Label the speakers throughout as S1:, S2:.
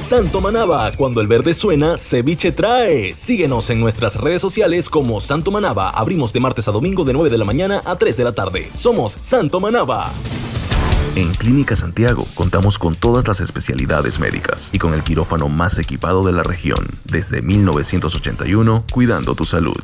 S1: Santo Manaba, cuando el verde suena, ceviche trae. Síguenos en nuestras redes sociales como Santo Manaba. Abrimos de martes a domingo de 9 de la mañana a 3 de la tarde. Somos Santo Manaba.
S2: En Clínica Santiago contamos con todas las especialidades médicas y con el quirófano más equipado de la región desde 1981, cuidando tu salud.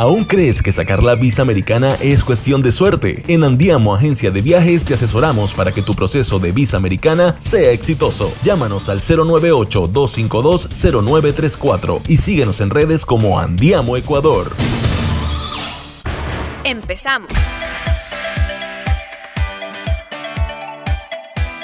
S1: ¿Aún crees que sacar la visa americana es cuestión de suerte? En Andiamo Agencia de Viajes te asesoramos para que tu proceso de visa americana sea exitoso. Llámanos al 098-252-0934 y síguenos en redes como Andiamo Ecuador.
S3: Empezamos.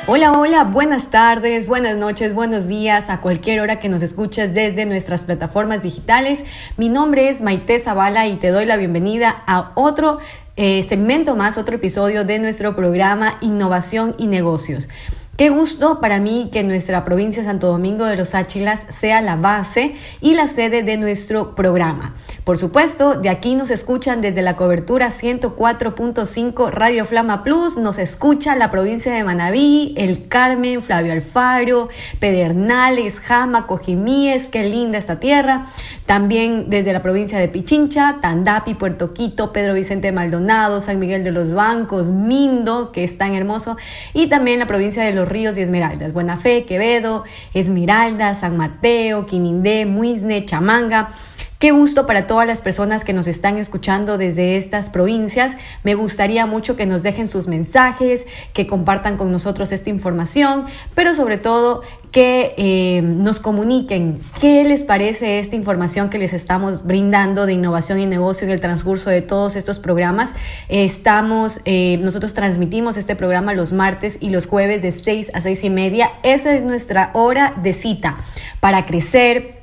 S4: Hola, hola, buenas tardes, buenas noches, buenos días a cualquier hora que nos escuches desde nuestras plataformas digitales. Mi nombre es Maite Zavala y te doy la bienvenida a otro eh, segmento más, otro episodio de nuestro programa Innovación y Negocios. Qué gusto para mí que nuestra provincia Santo Domingo de los Áchilas sea la base y la sede de nuestro programa. Por supuesto, de aquí nos escuchan desde la cobertura 104.5 Radio Flama Plus, nos escucha la provincia de Manabí, El Carmen, Flavio Alfaro, Pedernales, Jama, Cojimíes, qué linda esta tierra. También desde la provincia de Pichincha, Tandapi, Puerto Quito, Pedro Vicente Maldonado, San Miguel de los Bancos, Mindo, que es tan hermoso, y también la provincia de Los ríos y Esmeraldas, Buena Fe, Quevedo, Esmeralda, San Mateo, Quinindé, Muisne, Chamanga. Qué gusto para todas las personas que nos están escuchando desde estas provincias. Me gustaría mucho que nos dejen sus mensajes, que compartan con nosotros esta información, pero sobre todo que eh, nos comuniquen qué les parece esta información que les estamos brindando de innovación y negocio en el transcurso de todos estos programas. estamos, eh, nosotros transmitimos este programa los martes y los jueves de 6 a 6 y media. Esa es nuestra hora de cita para crecer,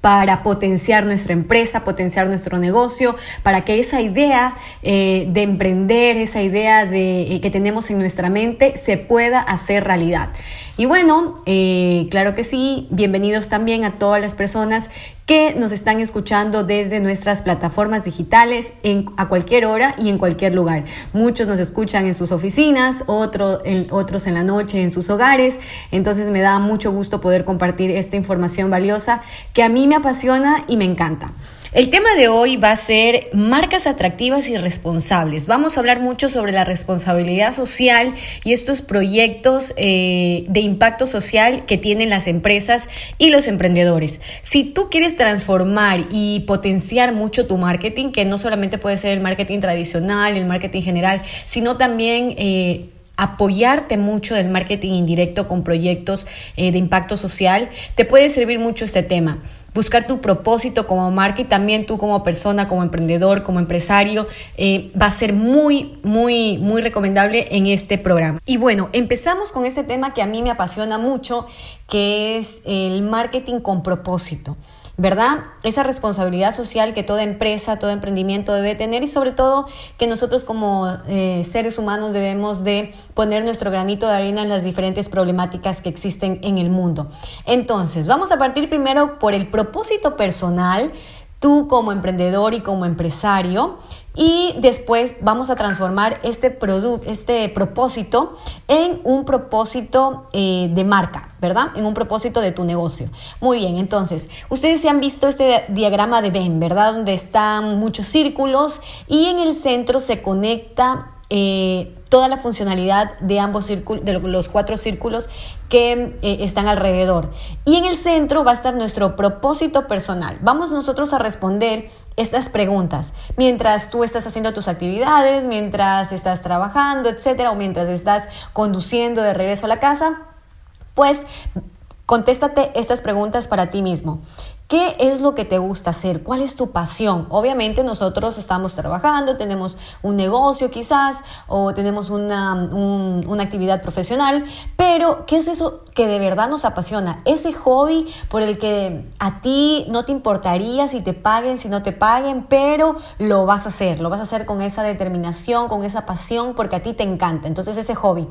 S4: para potenciar nuestra empresa, potenciar nuestro negocio, para que esa idea eh, de emprender, esa idea de, eh, que tenemos en nuestra mente se pueda hacer realidad. Y bueno, eh, claro que sí, bienvenidos también a todas las personas que nos están escuchando desde nuestras plataformas digitales en, a cualquier hora y en cualquier lugar. Muchos nos escuchan en sus oficinas, otros en la noche en sus hogares. Entonces me da mucho gusto poder compartir esta información valiosa que a mí me apasiona y me encanta. El tema de hoy va a ser marcas atractivas y responsables. Vamos a hablar mucho sobre la responsabilidad social y estos proyectos eh, de impacto social que tienen las empresas y los emprendedores. Si tú quieres transformar y potenciar mucho tu marketing, que no solamente puede ser el marketing tradicional, el marketing general, sino también... Eh, apoyarte mucho del marketing indirecto con proyectos eh, de impacto social, te puede servir mucho este tema buscar tu propósito como marca y también tú como persona, como emprendedor, como empresario, eh, va a ser muy, muy, muy recomendable en este programa. Y bueno, empezamos con este tema que a mí me apasiona mucho, que es el marketing con propósito. ¿Verdad? Esa responsabilidad social que toda empresa, todo emprendimiento debe tener y sobre todo que nosotros como eh, seres humanos debemos de poner nuestro granito de arena en las diferentes problemáticas que existen en el mundo. Entonces, vamos a partir primero por el propósito personal tú como emprendedor y como empresario y después vamos a transformar este, producto, este propósito en un propósito eh, de marca, ¿verdad? En un propósito de tu negocio. Muy bien, entonces, ustedes se han visto este diagrama de Venn, ¿verdad? Donde están muchos círculos y en el centro se conecta eh, toda la funcionalidad de ambos círculos, de los cuatro círculos que eh, están alrededor. Y en el centro va a estar nuestro propósito personal. Vamos nosotros a responder estas preguntas mientras tú estás haciendo tus actividades, mientras estás trabajando, etcétera, o mientras estás conduciendo de regreso a la casa. Pues contéstate estas preguntas para ti mismo. ¿Qué es lo que te gusta hacer? ¿Cuál es tu pasión? Obviamente nosotros estamos trabajando, tenemos un negocio quizás o tenemos una, una, actividad profesional, pero ¿qué es eso que de verdad nos apasiona? Ese hobby por el que a ti no te importaría si te paguen, si no te paguen, pero lo vas a hacer, lo vas a hacer con esa determinación, con esa pasión, porque a ti te encanta. Entonces ese hobby.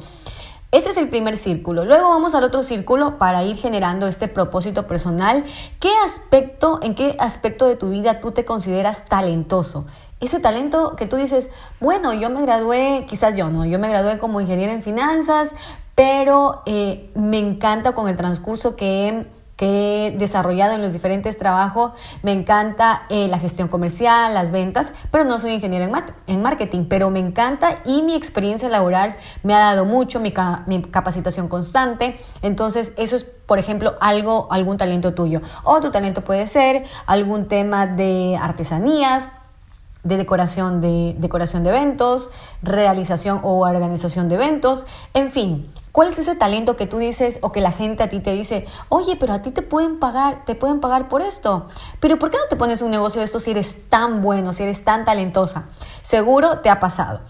S4: Ese es el primer círculo. Luego vamos al otro círculo para ir generando este propósito personal. ¿Qué aspecto, en qué aspecto de tu vida tú te consideras talentoso? Ese talento que tú dices, bueno, yo me gradué, quizás yo no, yo me gradué como ingeniero en finanzas, pero eh, me encanta con el transcurso que he que he desarrollado en los diferentes trabajos. Me encanta eh, la gestión comercial, las ventas, pero no soy ingeniero en, en, marketing, pero me encanta y mi experiencia laboral me ha dado mucho, mi, mi capacitación constante. Entonces, eso es, por ejemplo, algo, algún talento tuyo. O tu talento puede ser algún tema de artesanías, de decoración de, decoración de eventos, realización o organización de eventos, en fin, ¿cuál es ese talento que tú dices o que la gente a ti te dice, oye, pero a ti te pueden pagar, te pueden pagar por esto? Pero ¿por qué no te pones un negocio de esto si eres tan bueno, si eres tan talentosa? Seguro te ha pasado.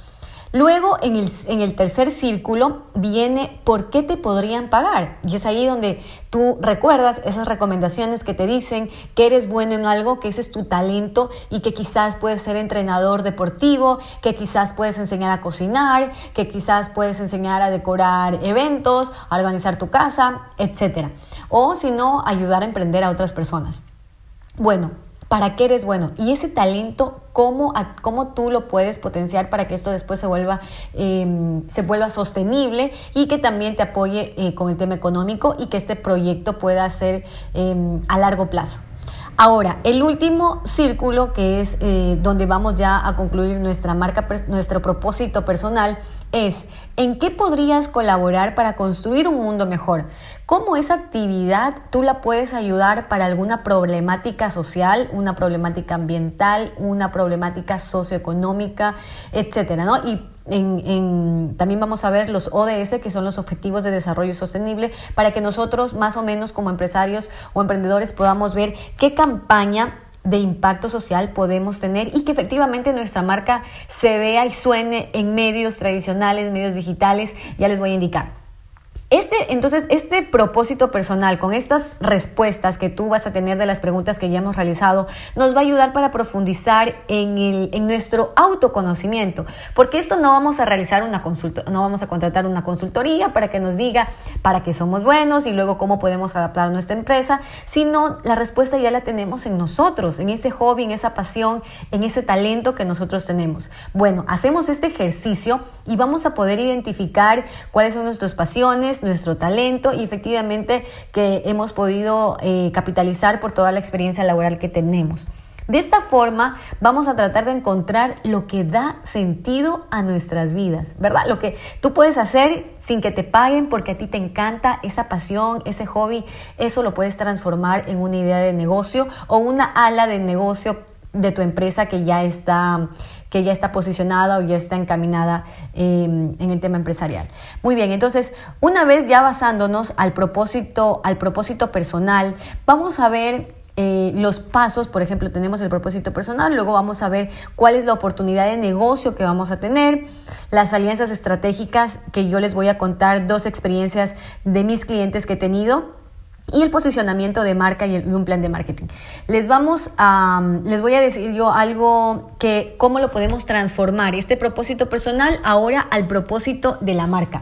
S4: Luego, en el, tercer círculo, viene por qué te podrían pagar. Y es ahí donde tú recuerdas esas recomendaciones que te dicen que eres bueno en algo, que ese es tu talento y que quizás puedes ser entrenador deportivo, que quizás puedes enseñar a cocinar, que quizás puedes enseñar a decorar eventos, a organizar tu casa, etc. O si no, ayudar a emprender a otras personas. Bueno, para qué eres bueno y ese talento, cómo, cómo tú lo puedes potenciar para que esto después se vuelva, em, se vuelva sostenible y que también te apoye eh, con el tema económico y que este proyecto pueda ser em, a largo plazo. Ahora, el último círculo, que es eh, donde vamos ya a concluir nuestra marca, nuestro propósito personal, es en qué podrías colaborar para construir un mundo mejor. ¿Cómo esa actividad tú la puedes ayudar para alguna problemática social, una problemática ambiental, una problemática socioeconómica, etcétera, ¿no? Y también vamos a ver los ODS, que son los Objetivos de Desarrollo Sostenible, para que nosotros más o menos como empresarios o emprendedores podamos ver qué campaña de impacto social podemos tener y que efectivamente nuestra marca se vea y suene en medios tradicionales, medios digitales, ya les voy a indicar. Este, entonces, este propósito personal con estas respuestas que tú vas a tener de las preguntas que ya hemos realizado nos va a ayudar para profundizar en, el, en nuestro autoconocimiento, porque esto no vamos a realizar una consulta, no vamos a contratar una consultoría para que nos diga para qué somos buenos y luego cómo podemos adaptar nuestra empresa, sino la respuesta ya la tenemos en nosotros, en ese hobby, en esa pasión, en ese talento que nosotros tenemos. Bueno, hacemos este ejercicio y vamos a poder identificar cuáles son nuestras pasiones, nuestro talento y efectivamente que hemos podido eh, capitalizar por toda la experiencia laboral que tenemos. De esta forma vamos a tratar de encontrar lo que da sentido a nuestras vidas, ¿verdad? Lo que tú puedes hacer sin que te paguen porque a ti te encanta esa pasión, ese hobby, eso lo puedes transformar en una idea de negocio o una ala de negocio de tu empresa que ya está que ya está posicionada o ya está encaminada em, en el tema empresarial. Muy bien, entonces, una vez ya basándonos al propósito, al propósito personal, vamos a ver eh, los pasos, por ejemplo, tenemos el propósito personal, luego vamos a ver cuál es la oportunidad de negocio que vamos a tener, las alianzas estratégicas que yo les voy a contar, dos experiencias de mis clientes que he tenido y el posicionamiento de marca y, un plan de marketing. Les vamos a, les voy a decir yo algo que cómo lo podemos transformar este propósito personal ahora al propósito de la marca.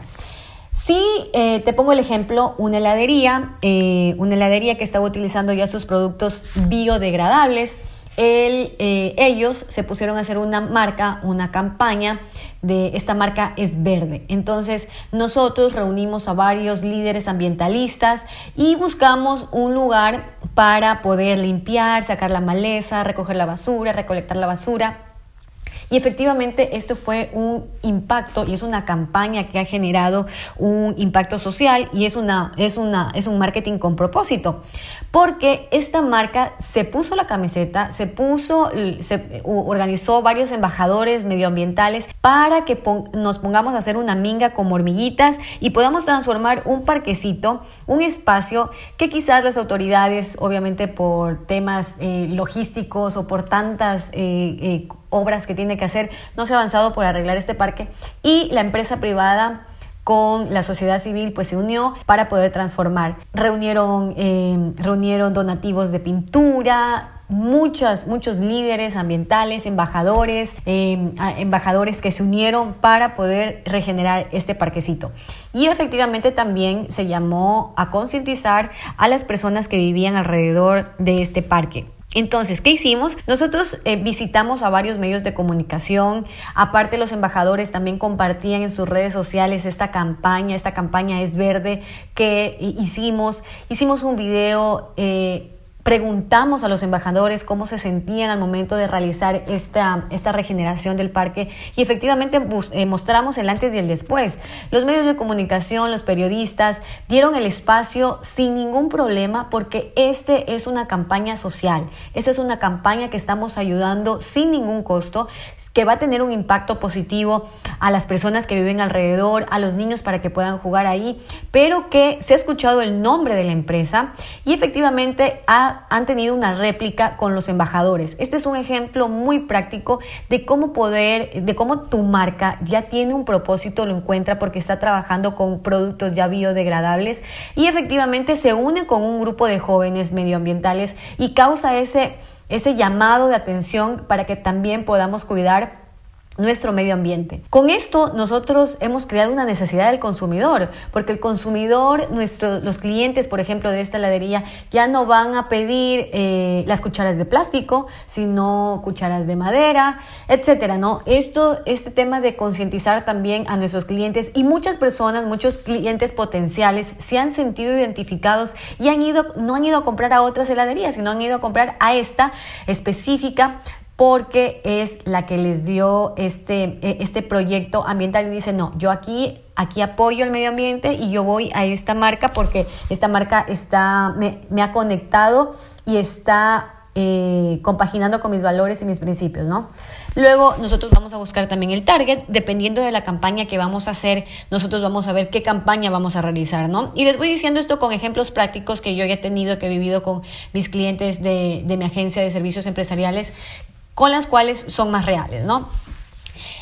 S4: Si eh, te pongo el ejemplo, una heladería, eh, una heladería que estaba utilizando ya sus productos biodegradables, eh, ellos se pusieron a hacer una marca, una campaña de esta marca es verde. Entonces nosotros reunimos a varios líderes ambientalistas y buscamos un lugar para poder limpiar, sacar la maleza, recoger la basura, recolectar la basura Y efectivamente esto fue un impacto y es una campaña que ha generado un impacto social y es, una, es, una, es un marketing con propósito, porque esta marca se puso la camiseta, se puso, se organizó varios embajadores medioambientales para que nos pongamos a hacer una minga como hormiguitas y podamos transformar un parquecito, un espacio que quizás las autoridades, obviamente por temas eh, logísticos o por tantas eh, eh, obras que tiene que hacer, no se ha avanzado por arreglar este parque y la empresa privada con la sociedad civil pues se unió para poder transformar. Reunieron, reunieron donativos de pintura, muchos, muchos líderes ambientales, embajadores, embajadores que se unieron para poder regenerar este parquecito. Y efectivamente también se llamó a concientizar a las personas que vivían alrededor de este parque. Entonces, ¿qué hicimos? Nosotros eh, visitamos a varios medios de comunicación, aparte los embajadores también compartían en sus redes sociales esta campaña, esta campaña es verde que hicimos, hicimos un video. Eh, preguntamos a los embajadores cómo se sentían al momento de realizar esta, esta regeneración del parque y efectivamente eh, mostramos el antes y el después. Los medios de comunicación, los periodistas dieron el espacio sin ningún problema porque este es una campaña social. Esta es una campaña que estamos ayudando sin ningún costo, que va a tener un impacto positivo a las personas que viven alrededor, a los niños para que puedan jugar ahí, pero que se ha escuchado el nombre de la empresa y efectivamente ha han tenido una réplica con los embajadores. Este es un ejemplo muy práctico de cómo poder, de cómo tu marca ya tiene un propósito, lo encuentra porque está trabajando con productos ya biodegradables y efectivamente se une con un grupo de jóvenes medioambientales y causa ese, ese llamado de atención para que también podamos cuidar nuestro medio ambiente. Con esto nosotros hemos creado una necesidad del consumidor, porque el consumidor, nuestros, los clientes, por ejemplo, de esta heladería, ya no van a pedir eh, las cucharas de plástico, sino cucharas de madera, etcétera, ¿no? Esto, este tema de concientizar también a nuestros clientes y muchas personas, muchos clientes potenciales se han sentido identificados y han ido, no han ido a comprar a otras heladerías, sino han ido a comprar a esta específica porque es la que les dio este, e, este proyecto ambiental y dice, no, yo aquí, aquí apoyo el medio ambiente y yo voy a esta marca porque esta marca está, me, ha conectado y está eh, compaginando con mis valores y mis principios, ¿no? Luego nosotros vamos a buscar también el target, dependiendo de la campaña que vamos a hacer, nosotros vamos a ver qué campaña vamos a realizar, ¿no? Y les voy diciendo esto con ejemplos prácticos que yo ya he tenido, que he vivido con mis clientes de, de mi agencia de servicios empresariales, con las cuales son más reales, ¿no?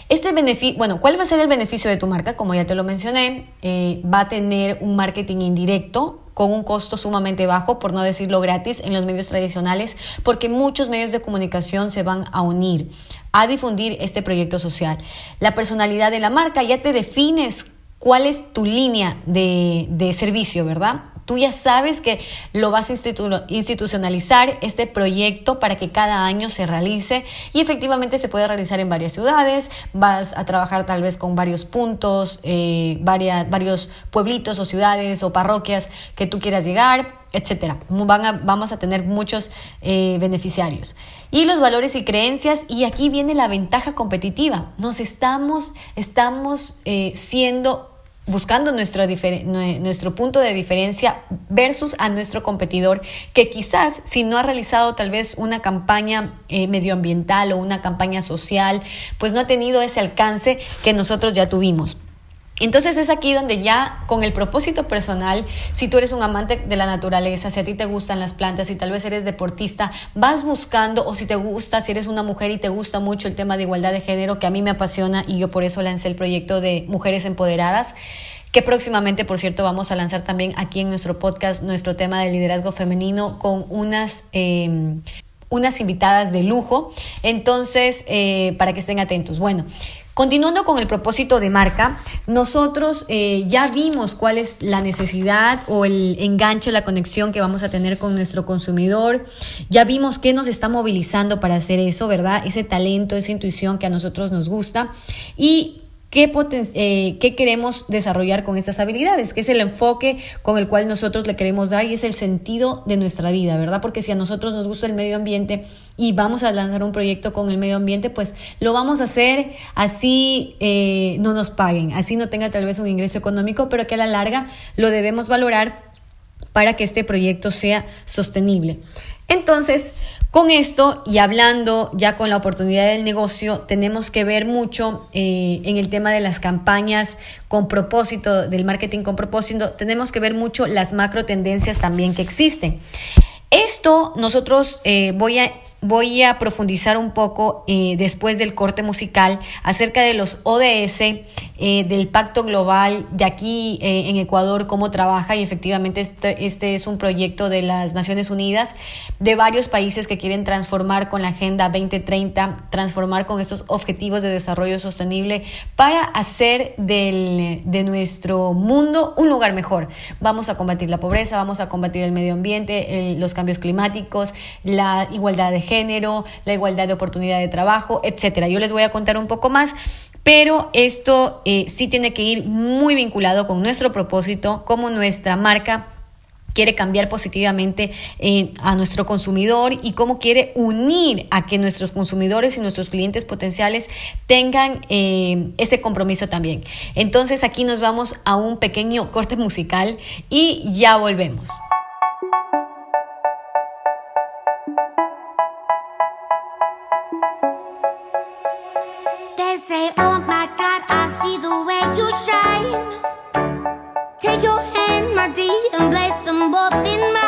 S4: Este beneficio, bueno, ¿cuál va a ser el beneficio de tu marca? Como ya te lo mencioné, eh, va a tener un marketing indirecto con un costo sumamente bajo, por no decirlo gratis, en los medios tradicionales, porque muchos medios de comunicación se van a unir a difundir este proyecto social. La personalidad de la marca ya te defines cuál es tu línea de, de servicio, ¿verdad? Tú ya sabes que lo vas a institucionalizar este proyecto para que cada año se realice y efectivamente se puede realizar en varias ciudades. Vas a trabajar tal vez con varios puntos, eh, varias, varios pueblitos o ciudades o parroquias que tú quieras llegar, etcétera. Van vamos a tener muchos eh, beneficiarios. Y los valores y creencias, y aquí viene la ventaja competitiva. Nos estamos, estamos eh, siendo buscando nuestro, nuestro punto de diferencia versus a nuestro competidor que quizás si no ha realizado tal vez una campaña eh, medioambiental o una campaña social, pues no ha tenido ese alcance que nosotros ya tuvimos. Entonces es aquí donde ya con el propósito personal, si tú eres un amante de la naturaleza, si a ti te gustan las plantas, si tal vez eres deportista, vas buscando o si te gusta, si eres una mujer y te gusta mucho el tema de igualdad de género, que a mí me apasiona y yo por eso lancé el proyecto de Mujeres Empoderadas que próximamente, por cierto, vamos a lanzar también aquí en nuestro podcast nuestro tema de liderazgo femenino con unas em, unas invitadas de lujo. Entonces, eh, para que estén atentos. Bueno, Continuando con el propósito de marca, nosotros eh, ya vimos cuál es la necesidad o el enganche, la conexión que vamos a tener con nuestro consumidor. Ya vimos qué nos está movilizando para hacer eso, ¿verdad? Ese talento, esa intuición que a nosotros nos gusta. Y
S5: qué, eh, qué queremos desarrollar con estas habilidades, que es el enfoque con el cual nosotros le queremos dar y es el sentido de nuestra vida, ¿verdad? Porque si a nosotros nos gusta el medio ambiente y vamos a lanzar un proyecto con el medio ambiente, pues lo vamos a hacer así eh, no nos paguen, así no tenga tal vez un ingreso económico, pero que a la larga lo debemos valorar para que este proyecto sea sostenible. Entonces, con esto y hablando ya con la oportunidad del negocio, tenemos que ver mucho eh, en el tema de las campañas con propósito, del marketing con propósito, tenemos que ver mucho las macro tendencias también que existen. Esto nosotros eh, voy a voy a profundizar un poco eh, después del corte musical acerca de los ODS, eh, del Pacto Global de aquí eh, en Ecuador, cómo trabaja y efectivamente este, este, es un proyecto de las Naciones Unidas, de varios países que quieren transformar con la Agenda 2030, transformar con estos objetivos de desarrollo sostenible para hacer del, de nuestro mundo un lugar mejor. Vamos a combatir la pobreza, vamos a combatir el medio ambiente, los cambios climáticos, la igualdad de género, género, la igualdad de oportunidad de trabajo, etcétera. Yo les voy a contar un poco más, pero esto eh, sí tiene que ir muy vinculado con nuestro propósito, como nuestra marca quiere cambiar positivamente eh, a nuestro consumidor y cómo quiere unir a que nuestros consumidores y nuestros clientes potenciales tengan eh, ese compromiso también. Entonces aquí nos vamos a un pequeño corte musical y ya volvemos.
S6: in my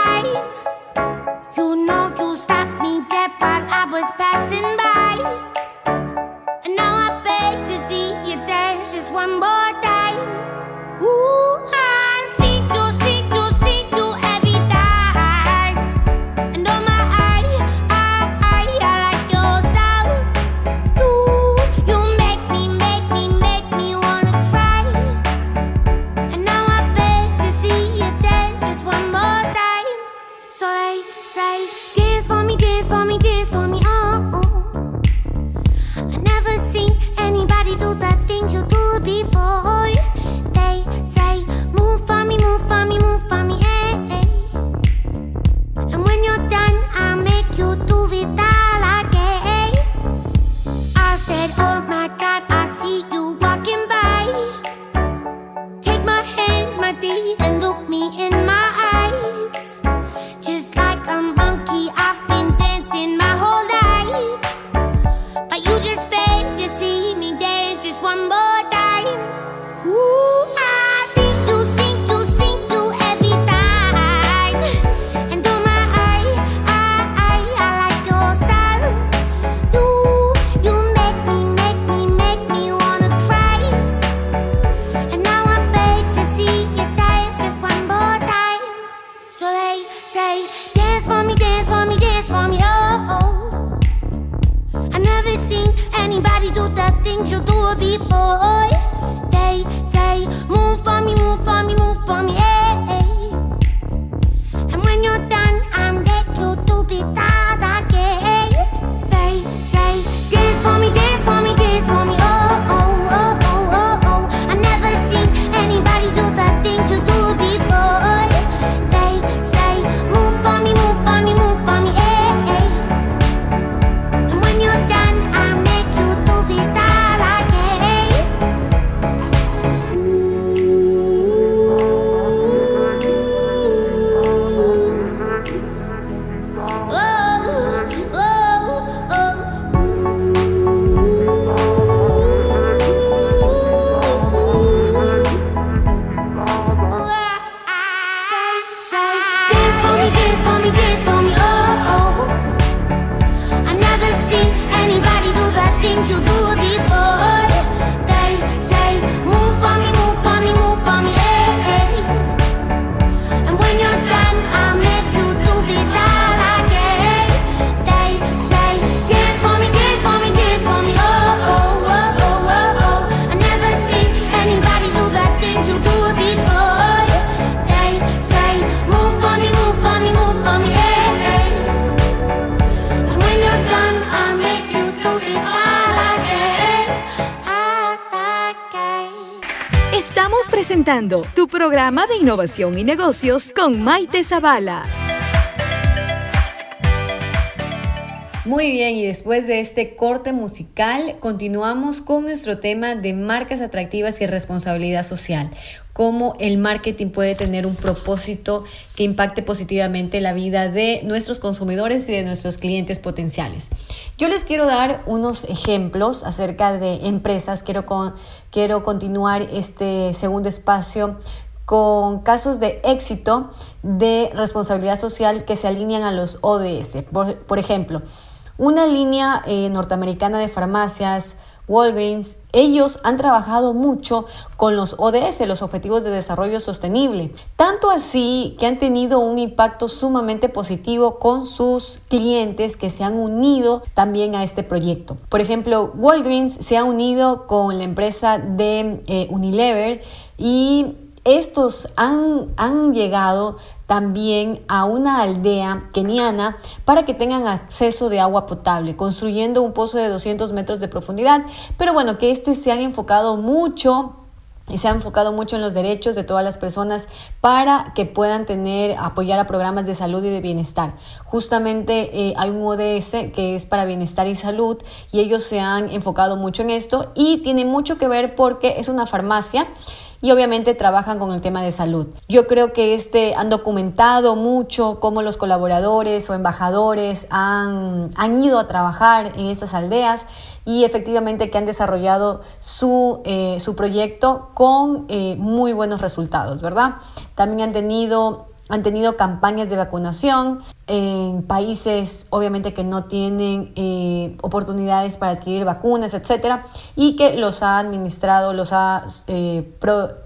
S6: presentando tu programa de innovación y negocios con Maite Zavala.
S4: Muy bien, y después de este corte musical, continuamos con nuestro tema de marcas atractivas y responsabilidad social. Cómo el marketing puede tener un propósito que impacte positivamente la vida de nuestros consumidores y de nuestros clientes potenciales. Yo les quiero dar unos ejemplos acerca de empresas. Quiero, quiero continuar este segundo espacio con casos de éxito de responsabilidad social que se alinean a los ODS. por ejemplo, una línea eh, norteamericana de farmacias, Walgreens, ellos han trabajado mucho con los ODS, los Objetivos de Desarrollo Sostenible, tanto así que han tenido un impacto sumamente positivo con sus clientes que se han unido también a este proyecto. Por ejemplo, Walgreens se ha unido con la empresa de eh, Unilever y estos han, han llegado también a una aldea keniana para que tengan acceso de agua potable, construyendo un pozo de 200 metros de profundidad, pero bueno, que este se han enfocado mucho y se ha enfocado mucho en los derechos de todas las personas para que puedan tener, apoyar a programas de salud y de bienestar. Justamente eh, hay un ODS que es para bienestar y salud y ellos se han enfocado mucho en esto y tiene mucho que ver porque es una farmacia y obviamente trabajan con el tema de salud. Yo creo que este han documentado mucho cómo los colaboradores o embajadores han, han ido a trabajar en estas aldeas y efectivamente que han desarrollado su, eh, su proyecto con eh, muy buenos resultados, ¿verdad? También han tenido han tenido campañas de vacunación en países obviamente que no tienen eh, oportunidades para adquirir vacunas, etcétera, y que los ha administrado, los ha, eh,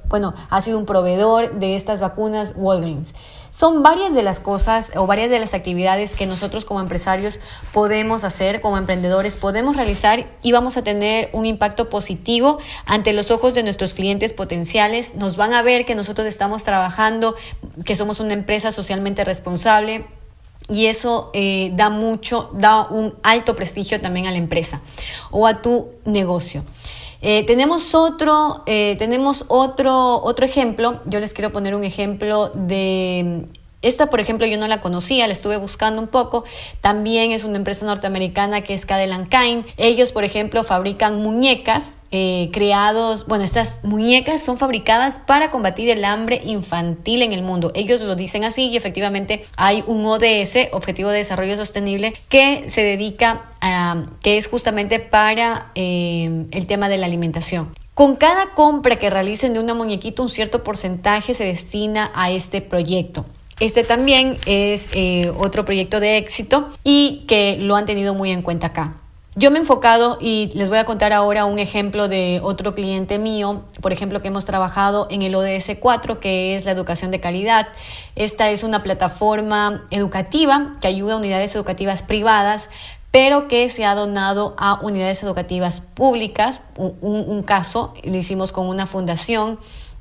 S4: bueno, ha sido un proveedor de estas vacunas Walgreens. Son varias de las cosas o varias de las actividades que nosotros como empresarios podemos hacer, como emprendedores podemos realizar y vamos a tener un impacto positivo ante los ojos de nuestros clientes potenciales. Nos van a ver que nosotros estamos trabajando, que somos una empresa socialmente responsable y eso eh, da mucho, da un alto prestigio también a la empresa o a tu negocio. Eh, tenemos otro, eh, tenemos otro, otro ejemplo. Yo les quiero poner un ejemplo de esta, por ejemplo, yo no la conocía, la estuve buscando un poco. También es una empresa norteamericana que es Cadelan Kind. Ellos, por ejemplo, fabrican muñecas eh, creados, bueno, estas muñecas son fabricadas para combatir el hambre infantil en el mundo. Ellos lo dicen así y efectivamente hay un ODS, Objetivo de Desarrollo Sostenible, que se dedica a, que es justamente para eh, el tema de la alimentación. Con cada compra que realicen de una muñequita, un cierto porcentaje se destina a este proyecto. Este también es eh, otro proyecto de éxito y que lo han tenido muy en cuenta acá. Yo me he enfocado y les voy a contar ahora un ejemplo de otro cliente mío, por ejemplo, que hemos trabajado en el ODS 4, que es la educación de calidad. Esta es una plataforma educativa que ayuda a unidades educativas privadas pero que se ha donado a unidades educativas públicas. Un, un, caso lo hicimos con una fundación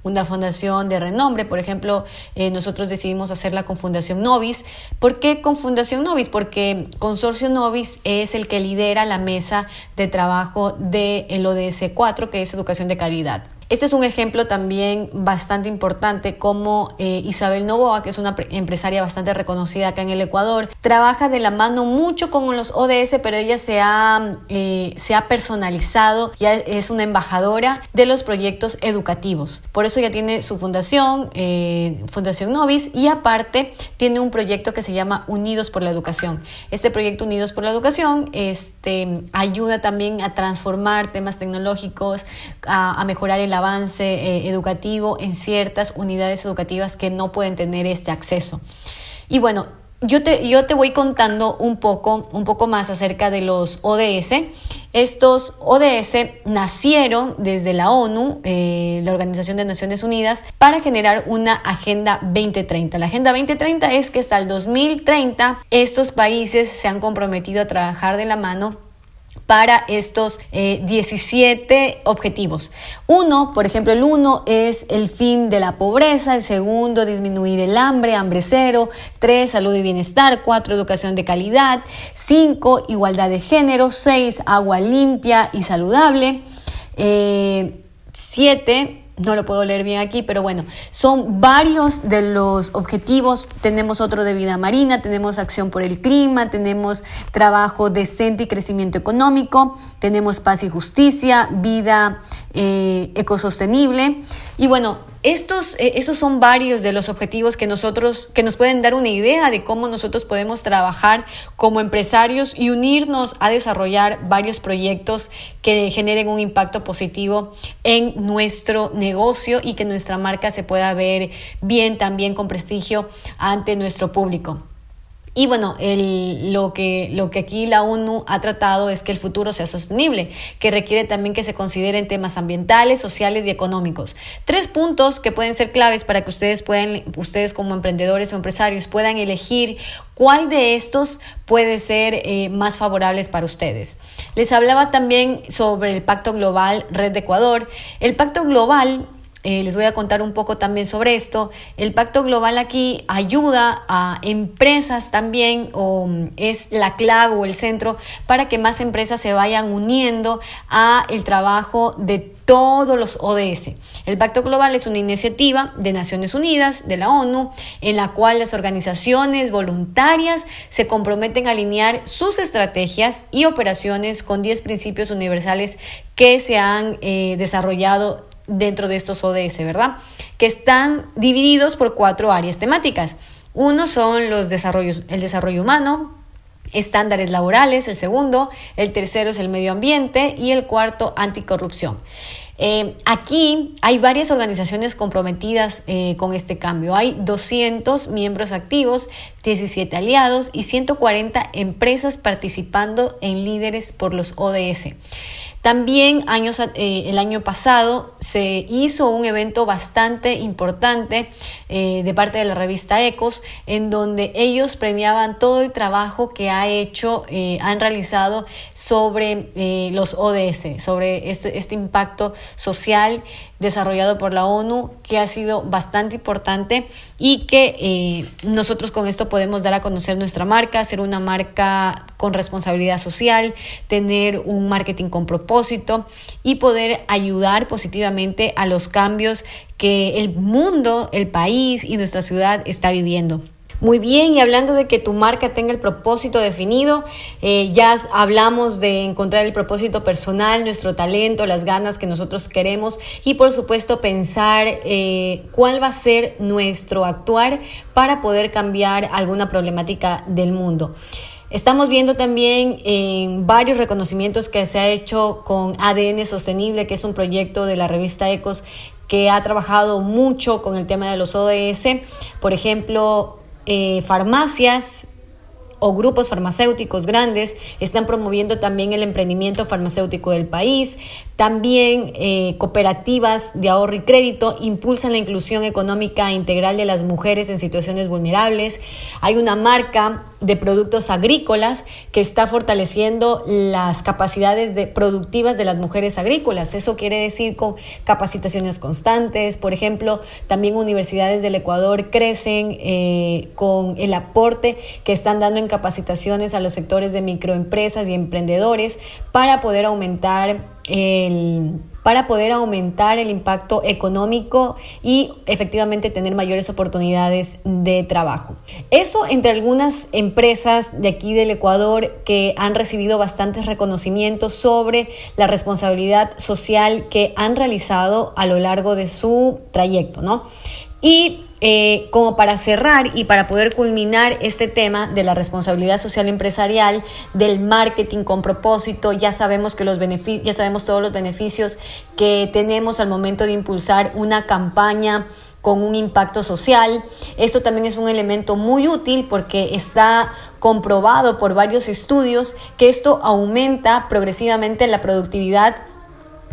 S4: una fundación de renombre. Por ejemplo, eh, nosotros decidimos hacerla con Fundación Novis. ¿Por qué con Fundación Novis? Porque Consorcio Novis es el que lidera la mesa de trabajo del ODS 4, que es educación de calidad. Este es un ejemplo también bastante importante como eh, Isabel Novoa, que es una empresaria bastante reconocida acá en el Ecuador, trabaja de la mano mucho con los ODS, pero ella se ha, eh, se ha personalizado, ya es una embajadora de los proyectos educativos. Por eso ella tiene su fundación, eh, Fundación Novis, y aparte tiene un proyecto que se llama Unidos por la Educación. Este proyecto Unidos por la Educación este, ayuda también a transformar temas tecnológicos, a, a mejorar el avance eh, educativo en ciertas unidades educativas que no pueden tener este acceso. Y bueno, yo te, yo te voy contando un poco, un poco más acerca de los ODS. Estos ODS nacieron desde la ONU, eh, la Organización de Naciones Unidas, para generar una Agenda 2030. La Agenda 2030 es que hasta el 2030 estos países se han comprometido a trabajar de la mano para estos 17 eh, objetivos. Uno, por ejemplo, el uno es el fin de la pobreza, el segundo, disminuir el hambre, hambre cero, tres, salud y bienestar, cuatro, educación de calidad, cinco, igualdad de género, seis, agua limpia y saludable, eh, siete, no lo puedo leer bien aquí, pero bueno, son varios de los objetivos. Tenemos otro de vida marina, tenemos acción por el clima, tenemos trabajo decente y crecimiento económico, tenemos paz y justicia, vida eh, ecosostenible. Y bueno, estos, eh, esos son varios de los objetivos que nosotros, que nos pueden dar una idea de cómo nosotros podemos trabajar como empresarios y unirnos a desarrollar varios proyectos que generen un impacto positivo en nuestro negocio y que nuestra marca se pueda ver bien también con prestigio ante nuestro público. Y bueno, lo, que, lo que aquí la ONU ha tratado es que el futuro sea sostenible, que requiere también que se consideren temas ambientales, sociales y económicos. Tres puntos que pueden ser claves para que ustedes puedan, ustedes como emprendedores o empresarios puedan elegir cuál de estos puede ser eh, más favorables para ustedes. Les hablaba también sobre el Pacto Global Red de Ecuador. El Pacto Global eh, les voy a contar un poco también sobre esto. El Pacto Global aquí ayuda a empresas también, o mm, es la clave o el centro para que más empresas se vayan uniendo a el trabajo de todos los ODS. El Pacto Global es una iniciativa de Naciones Unidas, de la ONU, en la cual las organizaciones voluntarias se comprometen a alinear sus estrategias y operaciones con 10 principios universales que se han eh, desarrollado dentro de estos ODS, ¿verdad? Que están divididos por cuatro áreas temáticas. Uno son los desarrollos, el desarrollo humano, estándares laborales, el segundo, el tercero es el medio ambiente y el cuarto, anticorrupción. Eh, aquí hay varias organizaciones comprometidas eh, con este cambio. Hay 200 miembros activos, 17 aliados y 140 empresas participando en líderes por los ODS. También años, eh, el año pasado se hizo un evento bastante importante eh, de parte de la revista Ecos, en donde ellos premiaban todo el trabajo que ha hecho, eh, han realizado sobre los ODS, sobre este, este impacto social desarrollado por la ONU que ha sido bastante importante y que eh, nosotros con esto podemos dar a conocer nuestra marca, ser una marca con responsabilidad social, tener un marketing con propósito y poder ayudar positivamente a los cambios que el mundo, el país y nuestra ciudad está viviendo. Muy bien, y hablando de que tu marca tenga el propósito definido, eh, ya hablamos de encontrar el propósito personal, nuestro talento, las ganas que nosotros queremos y por supuesto pensar eh, cuál va a ser nuestro actuar para poder cambiar alguna problemática del mundo. Estamos viendo también en varios reconocimientos que se ha hecho con ADN Sostenible, que es un proyecto de la revista Ecos que ha trabajado mucho con el tema de los ODS. Por ejemplo, eh, farmacias o grupos farmacéuticos grandes están promoviendo también el emprendimiento farmacéutico del país. También eh, cooperativas de ahorro y crédito impulsan la inclusión económica integral de las mujeres en situaciones vulnerables. Hay una marca de productos agrícolas que está fortaleciendo las capacidades de, productivas de las mujeres agrícolas. Eso quiere decir con capacitaciones constantes. Por ejemplo, también universidades del Ecuador crecen eh, con el aporte que están dando en capacitaciones a los sectores de microempresas y emprendedores para poder aumentar el para poder aumentar el impacto económico y efectivamente tener mayores oportunidades de trabajo. Eso entre algunas empresas de aquí del Ecuador que han recibido bastantes reconocimientos sobre la responsabilidad social que han realizado a lo largo de su trayecto, ¿no? Y eh, como para cerrar y para poder culminar este tema de la responsabilidad social empresarial, del marketing con propósito, ya sabemos que los beneficios, ya sabemos todos los beneficios que tenemos al momento de impulsar una campaña con un impacto social. Esto también es un elemento muy útil porque está comprobado por varios estudios que esto aumenta progresivamente la productividad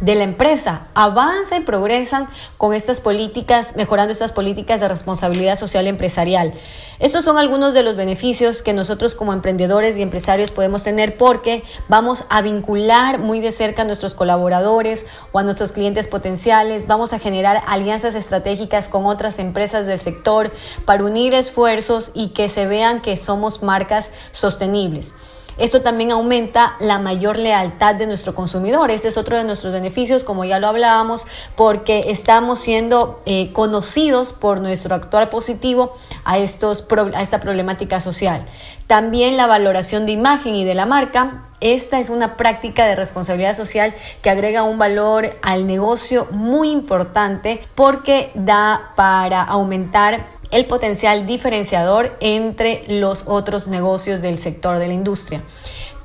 S4: de la empresa avanza y progresan con estas políticas, mejorando estas políticas de responsabilidad social empresarial. Estos son algunos de los beneficios que nosotros como emprendedores y empresarios podemos tener porque vamos a vincular muy de cerca a nuestros colaboradores o a nuestros clientes potenciales, vamos a generar alianzas estratégicas con otras empresas del sector para unir esfuerzos y que se vean que somos marcas sostenibles. Esto también aumenta la mayor lealtad de nuestro consumidor. Este es otro de nuestros beneficios, como ya lo hablábamos, porque estamos siendo eh, conocidos por nuestro actuar positivo a, estos, a esta problemática social. También la valoración de imagen y de la marca. Esta es una práctica de responsabilidad social que agrega un valor al negocio muy importante porque da para aumentar el potencial diferenciador entre los otros negocios del sector de la industria.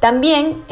S4: También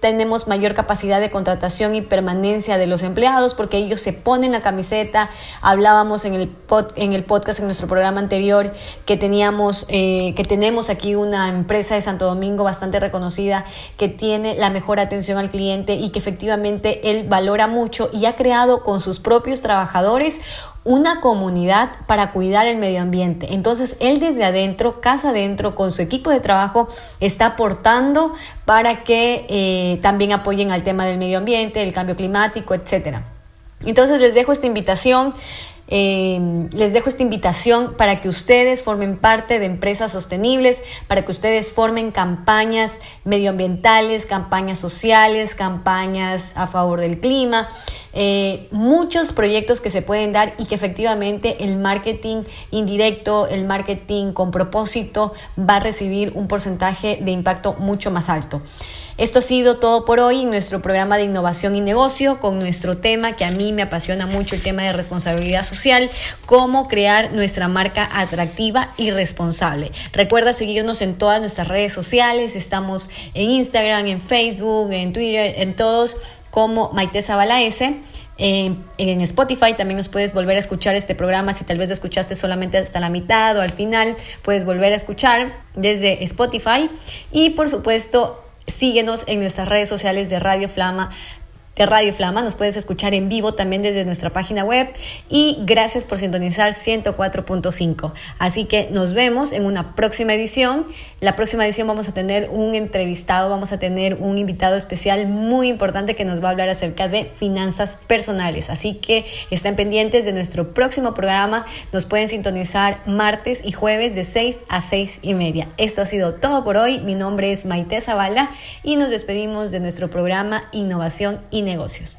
S4: tenemos mayor capacidad de contratación y permanencia de los empleados porque ellos se ponen la camiseta. Hablábamos en el, en el podcast, en nuestro programa anterior, que, teníamos, eh, que tenemos aquí una empresa de Santo Domingo bastante reconocida que tiene la mejor atención al cliente y que efectivamente él valora mucho y ha creado con sus propios trabajadores una comunidad para cuidar el medio ambiente. Entonces, él desde adentro, casa adentro, con su equipo de trabajo, está aportando para que eh, también apoyen al tema del medio ambiente, el cambio climático, etcétera. Entonces, les dejo esta invitación. Em, les dejo esta invitación para que ustedes formen parte de empresas sostenibles, para que ustedes formen campañas medioambientales, campañas sociales, campañas a favor del clima, eh, muchos proyectos que se pueden dar y que efectivamente el marketing indirecto, el marketing con propósito va a recibir un porcentaje de impacto mucho más alto. Esto ha sido todo por hoy en nuestro programa de innovación y negocio con nuestro tema que a mí me apasiona mucho, el tema de responsabilidad social, cómo crear nuestra marca atractiva y responsable. Recuerda seguirnos en todas nuestras redes sociales, estamos en Instagram, en Facebook, en Twitter, en todos como Maite Zabala S. En, en, Spotify también nos puedes volver a escuchar este programa si tal vez lo escuchaste solamente hasta la mitad o al final, puedes volver a escuchar desde Spotify y por supuesto Síguenos en nuestras redes sociales de Radio Flama de Radio Flama. Nos puedes escuchar en vivo también desde nuestra página web y gracias por sintonizar 104.5. Así que nos vemos en una próxima edición. La próxima edición vamos a tener un entrevistado, vamos a tener un invitado especial muy importante que nos va a hablar acerca de finanzas personales. Así que estén pendientes de nuestro próximo programa. Nos pueden sintonizar martes y jueves de 6 a 6 y media. Esto ha sido todo por hoy. Mi nombre es Maite Zavala y nos despedimos de nuestro programa Innovación y negocios.